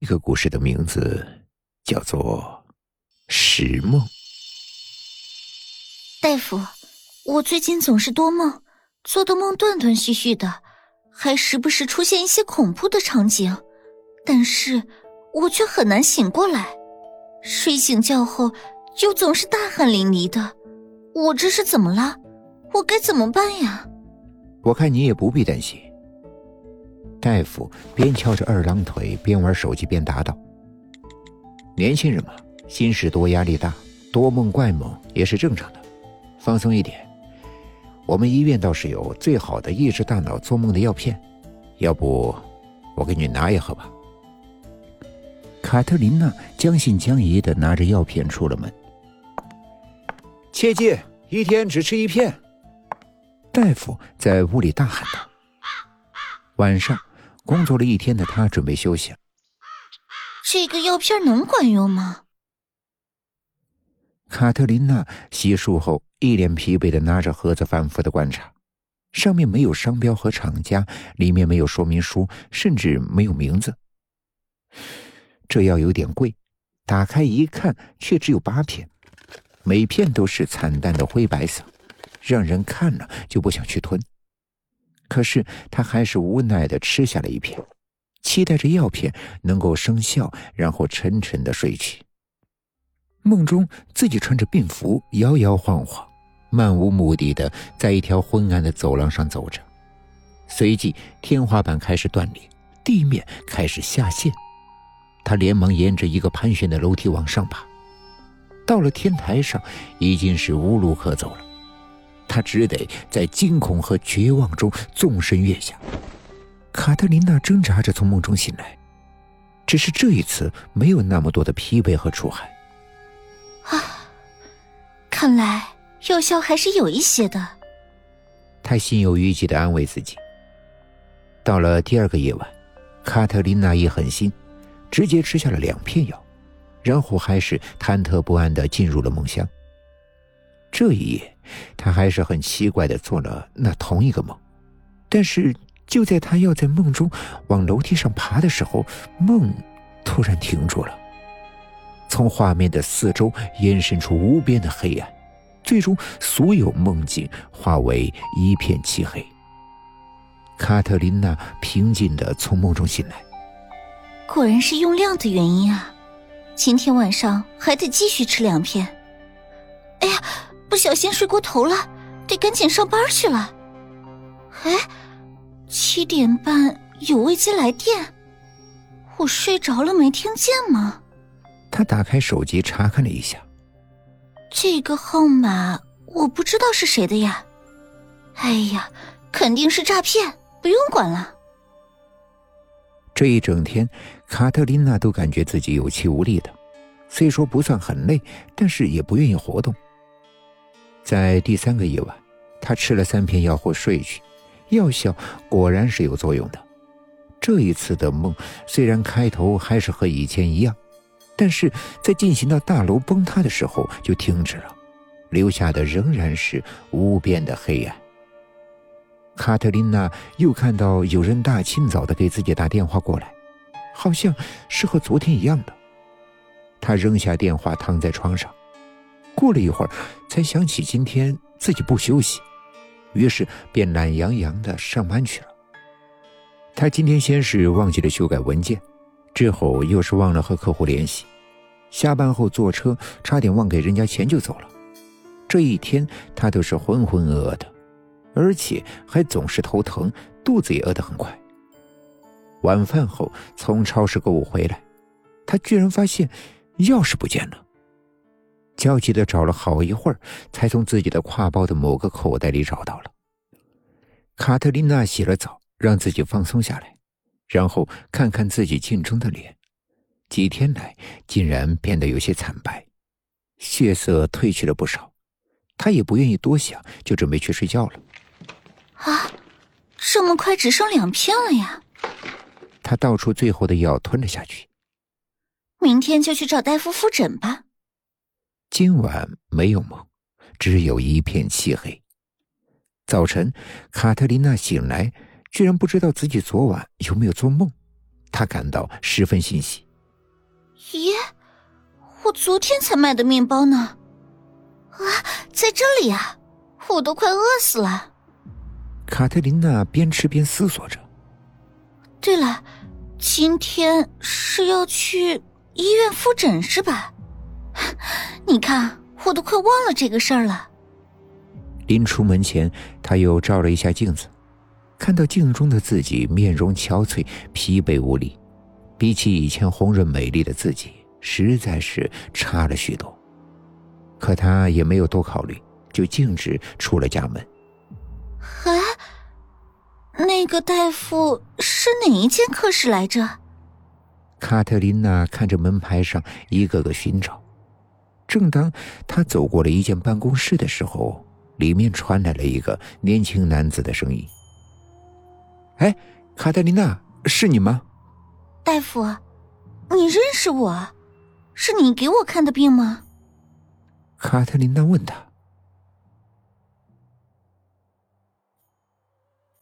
这个故事的名字叫做《石梦》。大夫，我最近总是多梦，做的梦断断续续的，还时不时出现一些恐怖的场景，但是我却很难醒过来。睡醒觉后就总是大汗淋漓的，我这是怎么了？我该怎么办呀？我看你也不必担心。大夫边翘着二郎腿边玩手机边答道：“年轻人嘛，心事多，压力大，多梦怪梦也是正常的。放松一点，我们医院倒是有最好的抑制大脑做梦的药片，要不我给你拿一盒吧。”卡特琳娜将信将疑的拿着药片出了门。切记，一天只吃一片。大夫在屋里大喊道：“晚上。”工作了一天的他准备休息。这个药片能管用吗？卡特琳娜洗漱后，一脸疲惫的拿着盒子，反复的观察。上面没有商标和厂家，里面没有说明书，甚至没有名字。这药有点贵，打开一看，却只有八片，每片都是惨淡的灰白色，让人看了就不想去吞。可是他还是无奈的吃下了一片，期待着药片能够生效，然后沉沉的睡去。梦中自己穿着病服，摇摇晃晃，漫无目的的在一条昏暗的走廊上走着。随即，天花板开始断裂，地面开始下陷。他连忙沿着一个盘旋的楼梯往上爬，到了天台上，已经是无路可走了。他只得在惊恐和绝望中纵身跃下。卡特琳娜挣扎着从梦中醒来，只是这一次没有那么多的疲惫和出汗。啊，看来药效还是有一些的。他心有余悸的安慰自己。到了第二个夜晚，卡特琳娜一狠心，直接吃下了两片药，然后还是忐忑不安的进入了梦乡。这一夜，他还是很奇怪的做了那同一个梦，但是就在他要在梦中往楼梯上爬的时候，梦突然停住了。从画面的四周延伸出无边的黑暗，最终所有梦境化为一片漆黑。卡特琳娜平静的从梦中醒来，果然是用量的原因啊！今天晚上还得继续吃两片。哎呀！不小心睡过头了，得赶紧上班去了。哎，七点半有未接来电，我睡着了没听见吗？他打开手机查看了一下，这个号码我不知道是谁的呀。哎呀，肯定是诈骗，不用管了。这一整天，卡特琳娜都感觉自己有气无力的，虽说不算很累，但是也不愿意活动。在第三个夜晚，他吃了三片药后睡去，药效果然是有作用的。这一次的梦虽然开头还是和以前一样，但是在进行到大楼崩塌的时候就停止了，留下的仍然是无边的黑暗。卡特琳娜又看到有人大清早的给自己打电话过来，好像是和昨天一样的。她扔下电话，躺在床上。过了一会儿，才想起今天自己不休息，于是便懒洋洋的上班去了。他今天先是忘记了修改文件，之后又是忘了和客户联系，下班后坐车差点忘给人家钱就走了。这一天他都是浑浑噩噩的，而且还总是头疼，肚子也饿得很快。晚饭后从超市购物回来，他居然发现钥匙不见了。焦急的找了好一会儿，才从自己的挎包的某个口袋里找到了。卡特琳娜洗了澡，让自己放松下来，然后看看自己镜中的脸，几天来竟然变得有些惨白，血色褪去了不少。她也不愿意多想，就准备去睡觉了。啊，这么快只剩两片了呀！她倒出最后的药吞了下去。明天就去找大夫复诊吧。今晚没有梦，只有一片漆黑。早晨，卡特琳娜醒来，居然不知道自己昨晚有没有做梦，她感到十分欣喜。咦，我昨天才买的面包呢。啊，在这里呀，我都快饿死了。卡特琳娜边吃边思索着。对了，今天是要去医院复诊是吧？你看，我都快忘了这个事儿了。临出门前，他又照了一下镜子，看到镜中的自己面容憔悴、疲惫无力，比起以前红润美丽的自己，实在是差了许多。可他也没有多考虑，就径直出了家门。哎，那个大夫是哪一间科室来着？卡特琳娜看着门牌上一个个寻找。正当他走过了一间办公室的时候，里面传来了一个年轻男子的声音：“哎，卡特琳娜，是你吗？大夫，你认识我？是你给我看的病吗？”卡特琳娜问他。